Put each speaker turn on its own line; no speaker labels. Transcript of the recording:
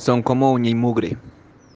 Son como uña y mugre.